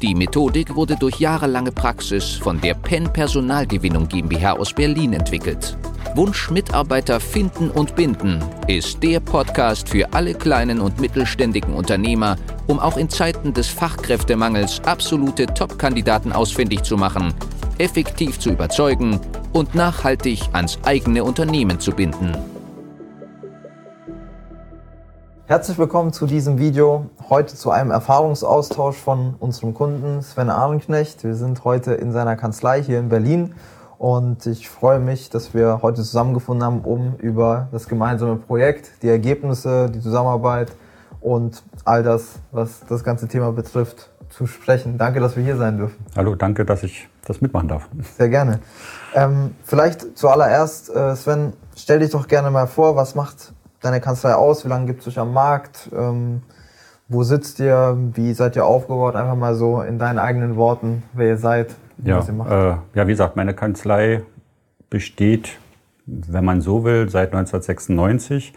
Die Methodik wurde durch jahrelange Praxis von der PEN Personalgewinnung GmbH aus Berlin entwickelt. Wunsch Mitarbeiter finden und binden ist der Podcast für alle kleinen und mittelständigen Unternehmer, um auch in Zeiten des Fachkräftemangels absolute Top-Kandidaten ausfindig zu machen, effektiv zu überzeugen und nachhaltig ans eigene Unternehmen zu binden. Herzlich willkommen zu diesem Video. Heute zu einem Erfahrungsaustausch von unserem Kunden Sven Ahrenknecht. Wir sind heute in seiner Kanzlei hier in Berlin und ich freue mich, dass wir heute zusammengefunden haben, um über das gemeinsame Projekt, die Ergebnisse, die Zusammenarbeit und all das, was das ganze Thema betrifft, zu sprechen. Danke, dass wir hier sein dürfen. Hallo, danke, dass ich das mitmachen darf. Sehr gerne. Ähm, vielleicht zuallererst, äh, Sven, stell dich doch gerne mal vor, was macht deine Kanzlei aus? Wie lange gibt es euch am Markt? Ähm, wo sitzt ihr? Wie seid ihr aufgebaut? Einfach mal so in deinen eigenen Worten, wer ihr seid, ja, was ihr macht. Äh, ja, wie gesagt, meine Kanzlei besteht, wenn man so will, seit 1996.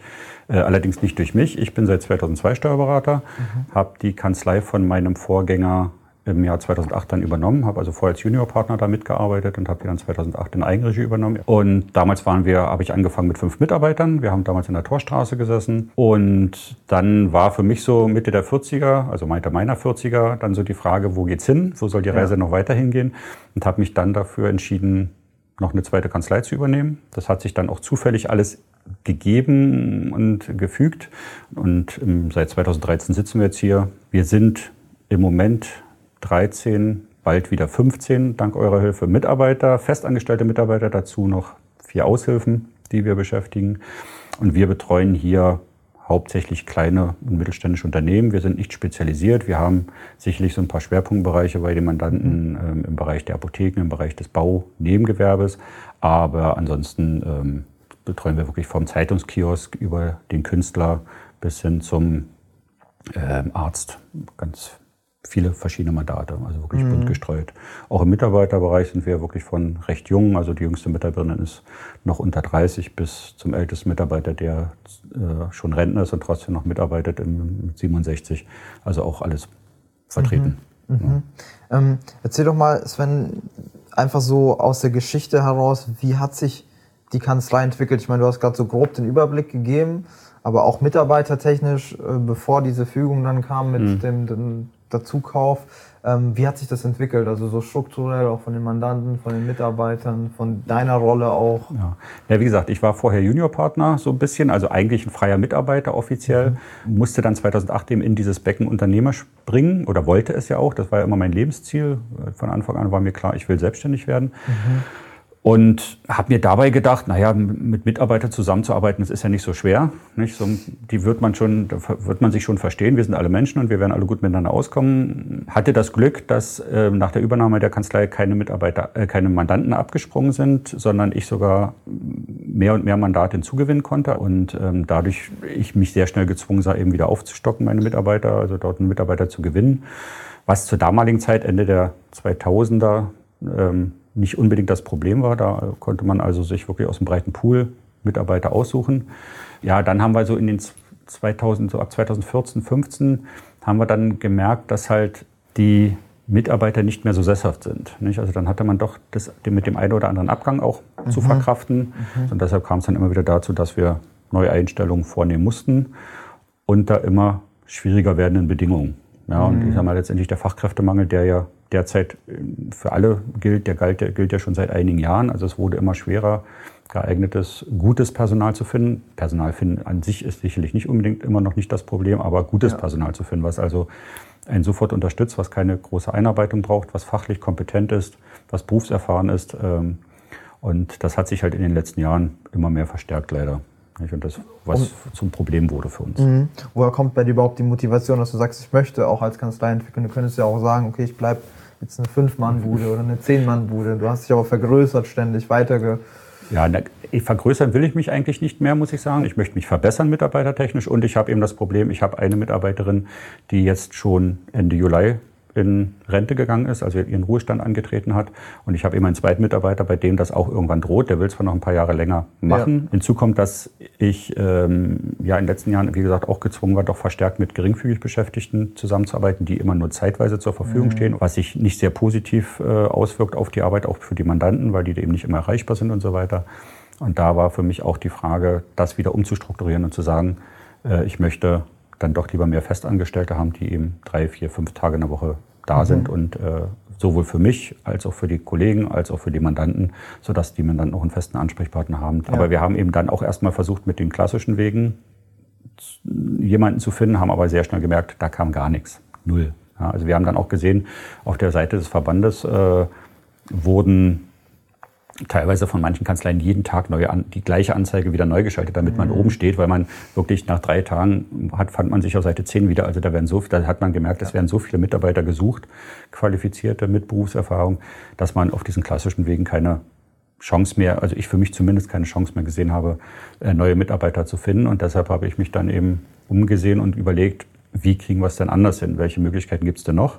Äh, allerdings nicht durch mich. Ich bin seit 2002 Steuerberater, mhm. habe die Kanzlei von meinem Vorgänger im Jahr 2008 dann übernommen, habe also vorher als Juniorpartner da mitgearbeitet und habe die dann 2008 in Eigenregie übernommen. Und damals waren wir, habe ich angefangen mit fünf Mitarbeitern. Wir haben damals in der Torstraße gesessen und dann war für mich so Mitte der 40er, also meinte meiner 40er, dann so die Frage, wo geht's hin? Wo soll die Reise ja. noch weiter hingehen? Und habe mich dann dafür entschieden, noch eine zweite Kanzlei zu übernehmen. Das hat sich dann auch zufällig alles gegeben und gefügt. Und seit 2013 sitzen wir jetzt hier. Wir sind im Moment 13, bald wieder 15, dank eurer Hilfe, Mitarbeiter, festangestellte Mitarbeiter, dazu noch vier Aushilfen, die wir beschäftigen. Und wir betreuen hier hauptsächlich kleine und mittelständische Unternehmen. Wir sind nicht spezialisiert. Wir haben sicherlich so ein paar Schwerpunktbereiche bei den Mandanten ähm, im Bereich der Apotheken, im Bereich des Bau-Nebengewerbes. Aber ansonsten ähm, betreuen wir wirklich vom Zeitungskiosk über den Künstler bis hin zum ähm, Arzt ganz viele verschiedene Mandate, also wirklich mhm. bunt gestreut. Auch im Mitarbeiterbereich sind wir wirklich von recht jung, also die jüngste Mitarbeiterin ist noch unter 30 bis zum ältesten Mitarbeiter, der äh, schon Rentner ist und trotzdem noch mitarbeitet im, mit 67. Also auch alles vertreten. Mhm. Mhm. Ja. Ähm, erzähl doch mal, Sven, einfach so aus der Geschichte heraus, wie hat sich die Kanzlei entwickelt? Ich meine, du hast gerade so grob den Überblick gegeben, aber auch mitarbeitertechnisch, äh, bevor diese Fügung dann kam mit mhm. dem, dem Dazukauf. Ähm, wie hat sich das entwickelt? Also so strukturell auch von den Mandanten, von den Mitarbeitern, von deiner Rolle auch? Ja, ja wie gesagt, ich war vorher Juniorpartner so ein bisschen, also eigentlich ein freier Mitarbeiter offiziell, mhm. musste dann 2008 eben in dieses Becken Unternehmer springen oder wollte es ja auch. Das war ja immer mein Lebensziel. Von Anfang an war mir klar, ich will selbstständig werden. Mhm. Und habe mir dabei gedacht, naja, mit Mitarbeitern zusammenzuarbeiten, das ist ja nicht so schwer. Nicht? So, die wird man schon, da wird man sich schon verstehen. Wir sind alle Menschen und wir werden alle gut miteinander auskommen. Hatte das Glück, dass äh, nach der Übernahme der Kanzlei keine Mitarbeiter, äh, keine Mandanten abgesprungen sind, sondern ich sogar mehr und mehr Mandate hinzugewinnen konnte. Und ähm, dadurch ich mich sehr schnell gezwungen sah, eben wieder aufzustocken, meine Mitarbeiter, also dort einen Mitarbeiter zu gewinnen. Was zur damaligen Zeit, Ende der 2000er, ähm, nicht unbedingt das Problem war. Da konnte man also sich wirklich aus dem breiten Pool Mitarbeiter aussuchen. Ja, dann haben wir so in den 2000, so ab 2014, 15 haben wir dann gemerkt, dass halt die Mitarbeiter nicht mehr so sesshaft sind. Nicht? Also dann hatte man doch das mit dem einen oder anderen Abgang auch mhm. zu verkraften. Mhm. Und deshalb kam es dann immer wieder dazu, dass wir Neueinstellungen vornehmen mussten unter immer schwieriger werdenden Bedingungen. Ja, und mhm. ich sage mal letztendlich der Fachkräftemangel, der ja derzeit äh, für alle gilt, der der gilt ja schon seit einigen Jahren. Also es wurde immer schwerer, geeignetes, gutes Personal zu finden. Personal finden an sich ist sicherlich nicht unbedingt immer noch nicht das Problem, aber gutes ja. Personal zu finden, was also einen sofort unterstützt, was keine große Einarbeitung braucht, was fachlich kompetent ist, was berufserfahren ist. Ähm, und das hat sich halt in den letzten Jahren immer mehr verstärkt, leider. Und das, was und, zum Problem wurde für uns. Mhm. Woher kommt bei dir überhaupt die Motivation, dass du sagst, ich möchte auch als Kanzlei entwickeln? Du könntest ja auch sagen, okay, ich bleibe jetzt eine Fünf-Mann-Bude oder eine Zehn-Mann-Bude. Du hast dich aber vergrößert, ständig weiterge. Ja, vergrößern will ich mich eigentlich nicht mehr, muss ich sagen. Ich möchte mich verbessern mitarbeitertechnisch und ich habe eben das Problem, ich habe eine Mitarbeiterin, die jetzt schon Ende Juli in Rente gegangen ist, also ihren Ruhestand angetreten hat. Und ich habe eben einen zweiten Mitarbeiter, bei dem das auch irgendwann droht. Der will zwar noch ein paar Jahre länger machen. Ja. Hinzu kommt, dass ich ähm, ja in den letzten Jahren, wie gesagt, auch gezwungen war, doch verstärkt mit geringfügig Beschäftigten zusammenzuarbeiten, die immer nur zeitweise zur Verfügung mhm. stehen, was sich nicht sehr positiv äh, auswirkt auf die Arbeit, auch für die Mandanten, weil die eben nicht immer erreichbar sind und so weiter. Und da war für mich auch die Frage, das wieder umzustrukturieren und zu sagen, äh, ich möchte dann doch lieber mehr Festangestellte haben, die eben drei, vier, fünf Tage in der Woche da mhm. sind und äh, sowohl für mich als auch für die Kollegen als auch für die Mandanten, sodass die Mandanten auch einen festen Ansprechpartner haben. Ja. Aber wir haben eben dann auch erstmal versucht, mit den klassischen Wegen jemanden zu finden, haben aber sehr schnell gemerkt, da kam gar nichts. Null. Ja, also wir haben dann auch gesehen, auf der Seite des Verbandes äh, wurden teilweise von manchen Kanzleien jeden Tag neue an, die gleiche Anzeige wieder neu geschaltet, damit man mhm. oben steht, weil man wirklich nach drei Tagen hat, fand man sich auf Seite 10 wieder. Also da werden so, da hat man gemerkt, es werden so viele Mitarbeiter gesucht, qualifizierte mit Berufserfahrung, dass man auf diesen klassischen Wegen keine Chance mehr, also ich für mich zumindest keine Chance mehr gesehen habe, äh, neue Mitarbeiter zu finden. Und deshalb habe ich mich dann eben umgesehen und überlegt, wie kriegen wir es denn anders hin? Welche Möglichkeiten gibt es denn noch?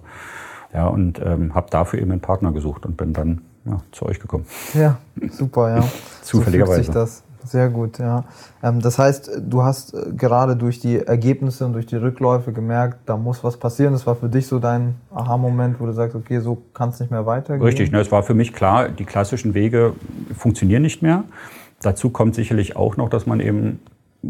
Ja, und ähm, habe dafür eben einen Partner gesucht und bin dann ja, zu euch gekommen. Ja, super, ja. Zufälligerweise. So sich das. Sehr gut, ja. Ähm, das heißt, du hast äh, gerade durch die Ergebnisse und durch die Rückläufe gemerkt, da muss was passieren. Das war für dich so dein Aha-Moment, wo du sagst, okay, so kann es nicht mehr weitergehen. Richtig, ne, es war für mich klar, die klassischen Wege funktionieren nicht mehr. Dazu kommt sicherlich auch noch, dass man eben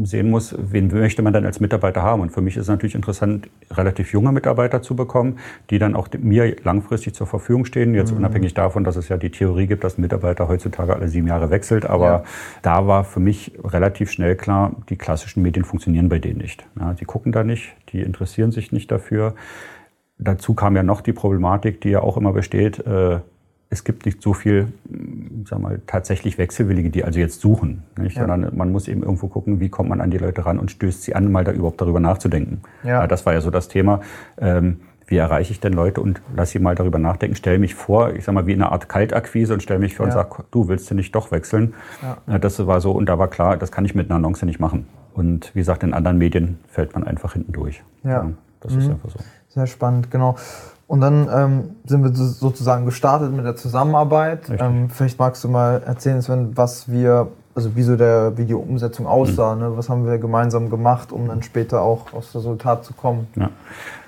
sehen muss, wen möchte man dann als Mitarbeiter haben. Und für mich ist es natürlich interessant, relativ junge Mitarbeiter zu bekommen, die dann auch mir langfristig zur Verfügung stehen. Jetzt mhm. unabhängig davon, dass es ja die Theorie gibt, dass ein Mitarbeiter heutzutage alle sieben Jahre wechselt. Aber ja. da war für mich relativ schnell klar, die klassischen Medien funktionieren bei denen nicht. Ja, die gucken da nicht, die interessieren sich nicht dafür. Dazu kam ja noch die Problematik, die ja auch immer besteht, äh, es gibt nicht so viel, sag mal, tatsächlich Wechselwillige, die also jetzt suchen, nicht? Ja. sondern man muss eben irgendwo gucken, wie kommt man an die Leute ran und stößt sie an, mal da überhaupt darüber nachzudenken. Ja. ja das war ja so das Thema. Ähm, wie erreiche ich denn Leute und lass sie mal darüber nachdenken, stell mich vor, ich sag mal, wie eine Art Kaltakquise und stell mich vor ja. und sag, du willst du nicht doch wechseln? Ja. Das war so, und da war klar, das kann ich mit einer Annonce nicht machen. Und wie gesagt, in anderen Medien fällt man einfach hinten durch. Ja. Das mhm. ist einfach so. Sehr spannend, genau. Und dann ähm, sind wir sozusagen gestartet mit der Zusammenarbeit. Ähm, vielleicht magst du mal erzählen, Sven, was wir, also wie so der Videoumsetzung aussah. Mhm. Ne? Was haben wir gemeinsam gemacht, um dann später auch aufs Resultat zu kommen? Ja,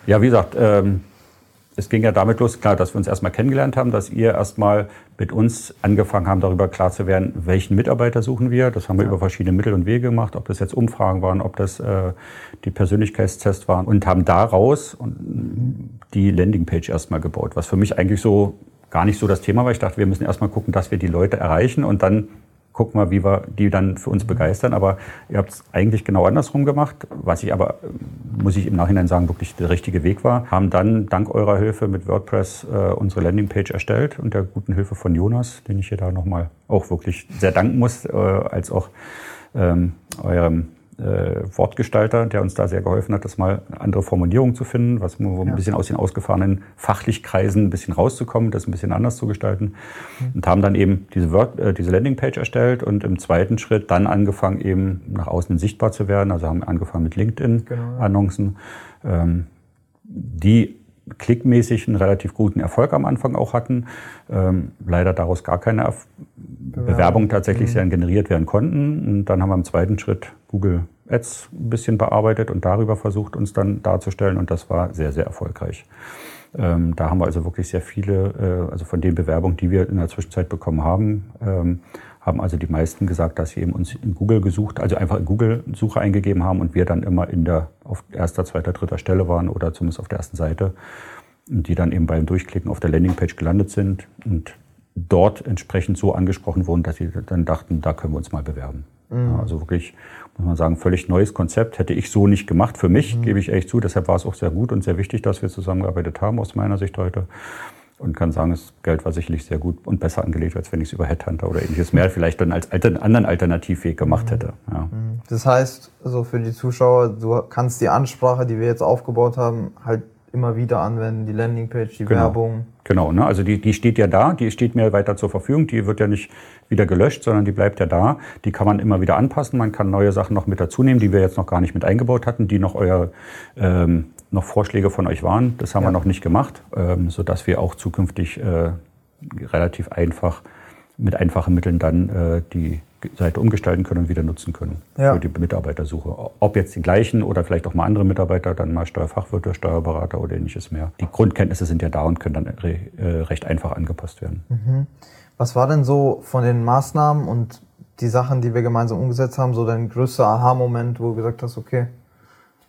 ja wie gesagt, ähm, es ging ja damit los, klar, dass wir uns erstmal kennengelernt haben, dass ihr erstmal mit uns angefangen haben, darüber klar zu werden, welchen Mitarbeiter suchen wir. Das haben wir ja. über verschiedene Mittel und Wege gemacht, ob das jetzt Umfragen waren, ob das äh, die Persönlichkeitstests waren und haben daraus die Landingpage erstmal gebaut, was für mich eigentlich so gar nicht so das Thema war. Ich dachte, wir müssen erstmal gucken, dass wir die Leute erreichen und dann gucken wir, wie wir die dann für uns begeistern. Aber ihr habt es eigentlich genau andersrum gemacht, was ich aber, muss ich im Nachhinein sagen, wirklich der richtige Weg war. Haben dann dank eurer Hilfe mit WordPress äh, unsere Landingpage erstellt und der guten Hilfe von Jonas, den ich hier da nochmal auch wirklich sehr danken muss, äh, als auch ähm, eurem äh, Wortgestalter, der uns da sehr geholfen hat, das mal andere Formulierungen zu finden, was ja. ein bisschen aus den ausgefahrenen Fachlichkreisen ein bisschen rauszukommen, das ein bisschen anders zu gestalten. Mhm. Und haben dann eben diese, Word, äh, diese Landingpage erstellt und im zweiten Schritt dann angefangen, eben nach außen sichtbar zu werden. Also haben angefangen mit LinkedIn-Annoncen, genau. ähm, die klickmäßig einen relativ guten Erfolg am Anfang auch hatten. Ähm, leider daraus gar keine Erf Bewerbung, Bewerbung tatsächlich mhm. generiert werden konnten. Und dann haben wir im zweiten Schritt Google Ads ein bisschen bearbeitet und darüber versucht, uns dann darzustellen. Und das war sehr, sehr erfolgreich. Ähm, da haben wir also wirklich sehr viele, äh, also von den Bewerbungen, die wir in der Zwischenzeit bekommen haben, ähm, haben also die meisten gesagt, dass sie eben uns in Google gesucht, also einfach in Google Suche eingegeben haben und wir dann immer in der auf erster, zweiter, dritter Stelle waren oder zumindest auf der ersten Seite und die dann eben beim Durchklicken auf der Landingpage gelandet sind und dort entsprechend so angesprochen wurden, dass sie dann dachten, da können wir uns mal bewerben. Mhm. Ja, also wirklich, muss man sagen, völlig neues Konzept. Hätte ich so nicht gemacht für mich, mhm. gebe ich echt zu. Deshalb war es auch sehr gut und sehr wichtig, dass wir zusammengearbeitet haben, aus meiner Sicht heute und kann sagen, das Geld war sicherlich sehr gut und besser angelegt, als wenn ich es über Headhunter oder ähnliches mehr vielleicht dann als alter, anderen Alternativweg gemacht hätte. Ja. Mhm. Das heißt, also für die Zuschauer, du kannst die Ansprache, die wir jetzt aufgebaut haben, halt immer wieder anwenden, die Landingpage, die Genau. Werbung. Genau, ne? also die, die steht ja da, die steht mir weiter zur Verfügung, die wird ja nicht wieder gelöscht, sondern die bleibt ja da. Die kann man immer wieder anpassen, man kann neue Sachen noch mit dazu nehmen, die wir jetzt noch gar nicht mit eingebaut hatten, die noch euer ähm, noch Vorschläge von euch waren. Das haben Ja. wir noch nicht gemacht, ähm, sodass wir auch zukünftig äh, relativ einfach mit einfachen Mitteln dann äh, die Seite umgestalten können und wieder nutzen können Ja. für die Mitarbeitersuche. Ob jetzt die gleichen oder vielleicht auch mal andere Mitarbeiter, dann mal Steuerfachwirte, Steuerberater oder ähnliches mehr. Die Grundkenntnisse sind ja da und können dann re, äh, recht einfach angepasst werden. Was war denn so von den Maßnahmen und die Sachen, die wir gemeinsam umgesetzt haben, so dein größter Aha-Moment, wo du gesagt hast, okay,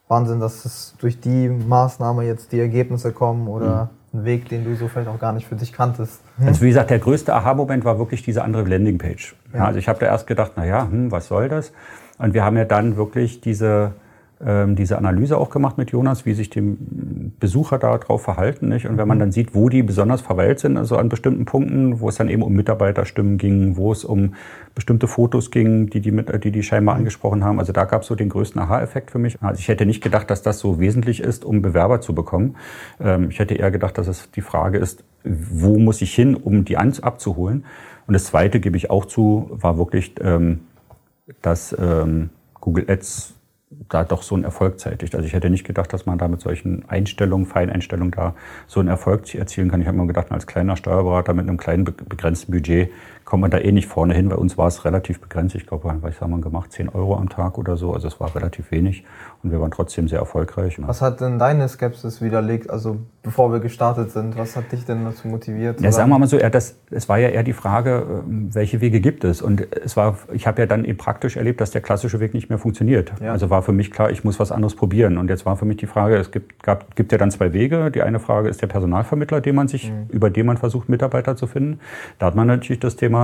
Wahnsinn, dass es durch die Maßnahme jetzt die Ergebnisse kommen oder ein Weg, den du so vielleicht auch gar nicht für dich kanntest? Also wie gesagt, der größte Aha-Moment war wirklich diese andere Landingpage. Ja. Also ich habe da erst gedacht, naja, hm, was soll das? Und wir haben ja dann wirklich diese, diese Analyse auch gemacht mit Jonas, wie sich die Besucher darauf verhalten. Nicht? Und wenn man dann sieht, wo die besonders verweilt sind, also an bestimmten Punkten, wo es dann eben um Mitarbeiterstimmen ging, wo es um bestimmte Fotos ging, die die, mit, die, die scheinbar angesprochen haben. Also da gab es so den größten Aha-Effekt für mich. Also ich hätte nicht gedacht, dass das so wesentlich ist, um Bewerber zu bekommen. Ähm, ich hätte eher gedacht, dass es die Frage ist, wo muss ich hin, um die abzuholen. Und das Zweite, gebe ich auch zu, war wirklich, ähm, dass ähm, Google Ads da doch so einen Erfolg zeitigt. Also ich hätte nicht gedacht, dass man da mit solchen Einstellungen, Feineinstellungen da so einen Erfolg erzielen kann. Ich habe mir gedacht, als kleiner Steuerberater mit einem kleinen be- begrenzten Budget kommt man da eh nicht vorne hin. Bei uns war es relativ begrenzt. Ich glaube, was haben wir gemacht? 10 Euro am Tag oder so. Also es war relativ wenig und wir waren trotzdem sehr erfolgreich. Was hat denn deine Skepsis widerlegt, also bevor wir gestartet sind? Was hat dich denn dazu motiviert? Ja, sagen wir mal so, eher das, es war ja eher die Frage, ähm, welche Wege gibt es? Und es war, ich habe ja dann eben praktisch erlebt, dass der klassische Weg nicht mehr funktioniert. Ja. Also war für mich klar, ich muss was anderes probieren. Und jetzt war für mich die Frage, es gibt, gab, gibt ja dann zwei Wege. Die eine Frage ist der Personalvermittler, den man sich, über den man versucht, Mitarbeiter zu finden. Da hat man natürlich das Thema,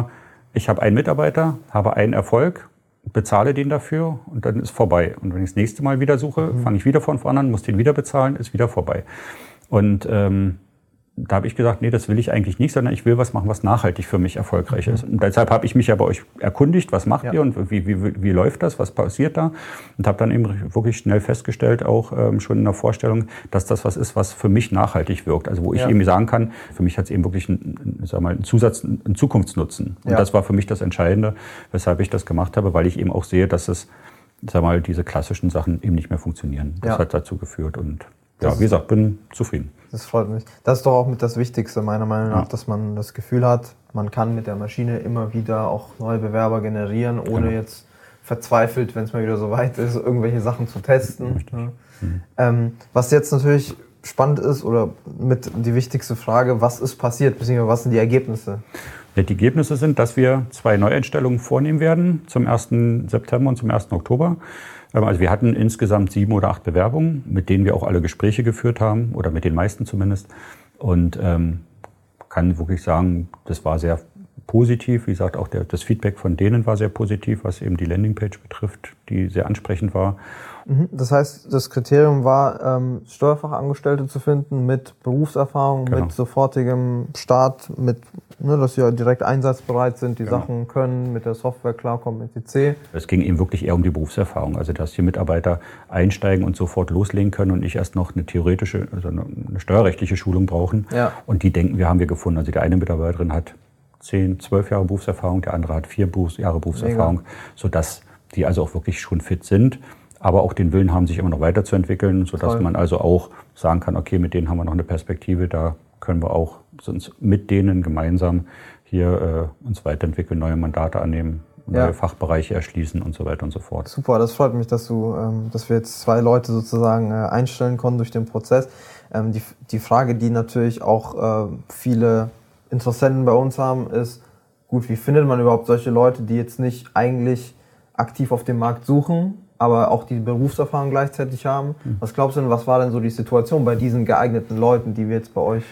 ich habe einen Mitarbeiter, habe einen Erfolg, bezahle den dafür und dann ist vorbei. Und wenn ich das nächste Mal wieder suche, fange ich wieder von vorne an, muss den wieder bezahlen, ist wieder vorbei. Und ähm, da habe ich gesagt, nee, das will ich eigentlich nicht, sondern ich will was machen, was nachhaltig für mich erfolgreich ist. Und deshalb habe ich mich ja bei euch erkundigt, was macht Ja. ihr und wie, wie, wie läuft das, was passiert da? Und habe dann eben wirklich schnell festgestellt, auch ähm, schon in der Vorstellung, dass das was ist, was für mich nachhaltig wirkt. Also wo ich Ja. eben sagen kann, für mich hat es eben wirklich einen, sag mal, einen Zusatz, einen Zukunftsnutzen. Und Ja. das war für mich das Entscheidende, weshalb ich das gemacht habe, weil ich eben auch sehe, dass es, sag mal, diese klassischen Sachen eben nicht mehr funktionieren. Das hat dazu geführt und ja, wie gesagt, bin zufrieden. Das freut mich. Das ist doch auch mit das Wichtigste, meiner Meinung nach, Ja. dass man das Gefühl hat, man kann mit der Maschine immer wieder auch neue Bewerber generieren, ohne Genau. jetzt verzweifelt, wenn es mal wieder so weit ist, irgendwelche Sachen zu testen. Ja. Ähm, was jetzt natürlich spannend ist, oder mit die wichtigste Frage, was ist passiert, beziehungsweise was sind die Ergebnisse? Ja, Die Ergebnisse sind, dass wir zwei Neueinstellungen vornehmen werden zum 1. September und zum 1. Oktober. Ähm, Also wir hatten insgesamt sieben oder acht Bewerbungen, mit denen wir auch alle Gespräche geführt haben, oder mit den meisten zumindest. Und ähm, kann wirklich sagen, das war sehr positiv. Wie gesagt, auch der, das Feedback von denen war sehr positiv, was eben die Landingpage betrifft, die sehr ansprechend war. Mhm. Das heißt, das Kriterium war, ähm, Steuerfachangestellte zu finden mit Berufserfahrung, Genau. mit sofortigem Start, mit, ne, dass sie ja direkt einsatzbereit sind, die Genau. Sachen können, mit der Software klarkommen, etc. Es ging eben wirklich eher um die Berufserfahrung, also dass die Mitarbeiter einsteigen und sofort loslegen können und nicht erst noch eine theoretische, also eine steuerrechtliche Schulung brauchen. Ja. Und die denken, wir haben wir gefunden. Also die eine Mitarbeiterin hat zehn, zwölf Jahre Berufserfahrung, der andere hat vier Berufs Jahre Berufserfahrung, sodass die also auch wirklich schon fit sind, aber auch den Willen haben, sich immer noch weiterzuentwickeln, sodass Voll. man also auch sagen kann, okay, mit denen haben wir noch eine Perspektive, da können wir auch uns mit denen gemeinsam hier äh, uns weiterentwickeln, neue Mandate annehmen, neue Ja. Fachbereiche erschließen und so weiter und so fort. Super, das freut mich, dass du, ähm, dass wir jetzt zwei Leute sozusagen äh, einstellen konnten durch den Prozess. Ähm, die, die Frage, die natürlich auch äh, viele Interessenten bei uns haben, ist, gut, wie findet man überhaupt solche Leute, die jetzt nicht eigentlich aktiv auf dem Markt suchen, aber auch die Berufserfahrung gleichzeitig haben? Was glaubst du denn, was war denn so die Situation bei diesen geeigneten Leuten, die wir jetzt bei euch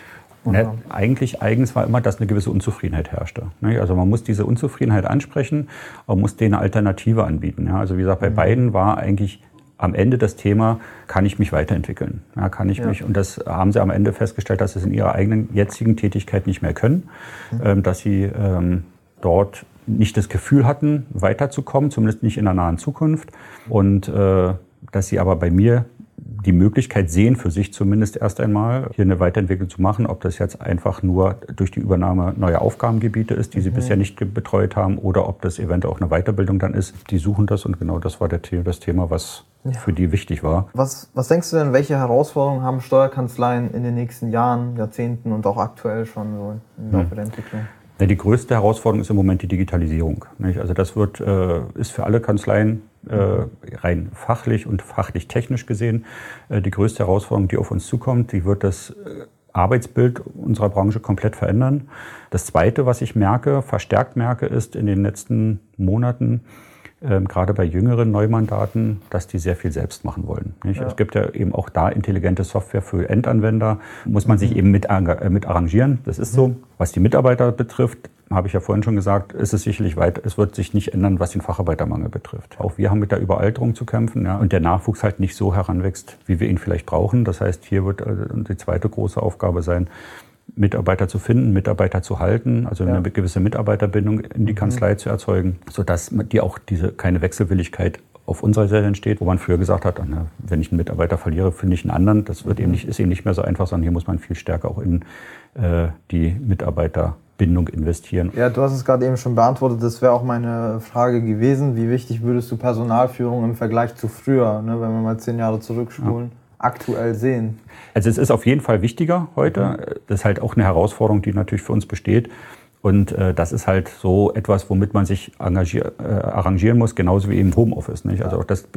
Ne, haben? eigentlich eigens war immer, dass eine gewisse Unzufriedenheit herrschte. Ne? Also man muss diese Unzufriedenheit ansprechen, man muss denen eine Alternative anbieten. Ja? Also wie gesagt, bei beiden war eigentlich am Ende das Thema, kann ich mich weiterentwickeln? Ja, kann ich Ja. mich, und das haben sie am Ende festgestellt, dass sie es in ihrer eigenen jetzigen Tätigkeit nicht mehr können, ähm, dass sie ähm, dort nicht das Gefühl hatten, weiterzukommen, zumindest nicht in der nahen Zukunft. Und äh, dass sie aber bei mir die Möglichkeit sehen, für sich zumindest erst einmal hier eine Weiterentwicklung zu machen. Ob das jetzt einfach nur durch die Übernahme neuer Aufgabengebiete ist, die sie mhm. bisher nicht betreut haben, oder ob das eventuell auch eine Weiterbildung dann ist. Die suchen das und genau das war der, das Thema, was ja. für die wichtig war. Was, was denkst du denn, welche Herausforderungen haben Steuerkanzleien in den nächsten Jahren, Jahrzehnten und auch aktuell schon so im Laufe hm. der Entwicklung? Ja, die größte Herausforderung ist im Moment die Digitalisierung. Nicht? Also das wird, äh, ist für alle Kanzleien äh, rein fachlich und fachlich technisch gesehen äh, die größte Herausforderung, die auf uns zukommt. Die wird das äh, Arbeitsbild unserer Branche komplett verändern. Das Zweite, was ich merke, verstärkt merke, ist in den letzten Monaten, ähm, gerade bei jüngeren Neumandaten, dass die sehr viel selbst machen wollen. Ja. Es gibt ja eben auch da intelligente Software für Endanwender, muss man sich mhm. eben mit, äh, mit arrangieren. Das ist so. Was die Mitarbeiter betrifft, habe ich ja vorhin schon gesagt, ist es sicherlich weit, es wird sich nicht ändern, was den Facharbeitermangel betrifft. Auch wir haben mit der Überalterung zu kämpfen ja, und der Nachwuchs halt nicht so heranwächst, wie wir ihn vielleicht brauchen. Das heißt, hier wird äh, die zweite große Aufgabe sein, Mitarbeiter zu finden, Mitarbeiter zu halten, also ja. eine gewisse Mitarbeiterbindung in die mhm. Kanzlei mhm. zu erzeugen, sodass die auch diese keine Wechselwilligkeit auf unserer Seite entsteht, wo man früher gesagt hat, na, wenn ich einen Mitarbeiter verliere, finde ich einen anderen. Das wird mhm. eben nicht, ist eben nicht mehr so einfach, sondern hier muss man viel stärker auch in äh, die Mitarbeiterbindung investieren. Ja, du hast es gerade eben schon beantwortet. Das wäre auch meine Frage gewesen. Wie wichtig würdest du Personalführung im Vergleich zu früher, ne, wenn wir mal zehn Jahre zurückspulen? Ja aktuell sehen? Also es ist auf jeden Fall wichtiger heute. Mhm. Das ist halt auch eine Herausforderung, die natürlich für uns besteht. Und äh, das ist halt so etwas, womit man sich engagier, äh, arrangieren muss, genauso wie eben Homeoffice. Nicht? Also auch das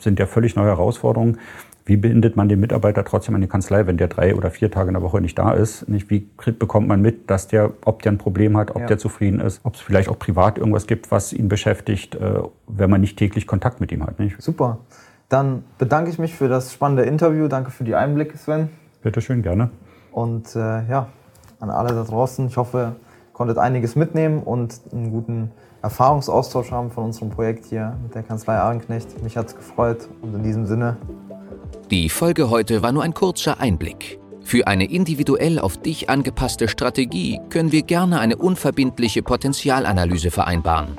sind ja völlig neue Herausforderungen. Wie bindet man den Mitarbeiter trotzdem an die Kanzlei, wenn der drei oder vier Tage in der Woche nicht da ist? Nicht? Wie bekommt man mit, dass der, ob der ein Problem hat, ob ja. der zufrieden ist, ob es vielleicht auch privat irgendwas gibt, was ihn beschäftigt, äh, wenn man nicht täglich Kontakt mit ihm hat. Nicht? Super. Dann bedanke ich mich für das spannende Interview. Danke für die Einblicke, Sven. Bitte schön, gerne. Und äh, ja, an alle da draußen, ich hoffe, ihr konntet einiges mitnehmen und einen guten Erfahrungsaustausch haben von unserem Projekt hier mit der Kanzlei Ahrenknecht. Mich hat es gefreut und in diesem Sinne. Die Folge heute war nur ein kurzer Einblick. Für eine individuell auf dich angepasste Strategie können wir gerne eine unverbindliche Potenzialanalyse vereinbaren.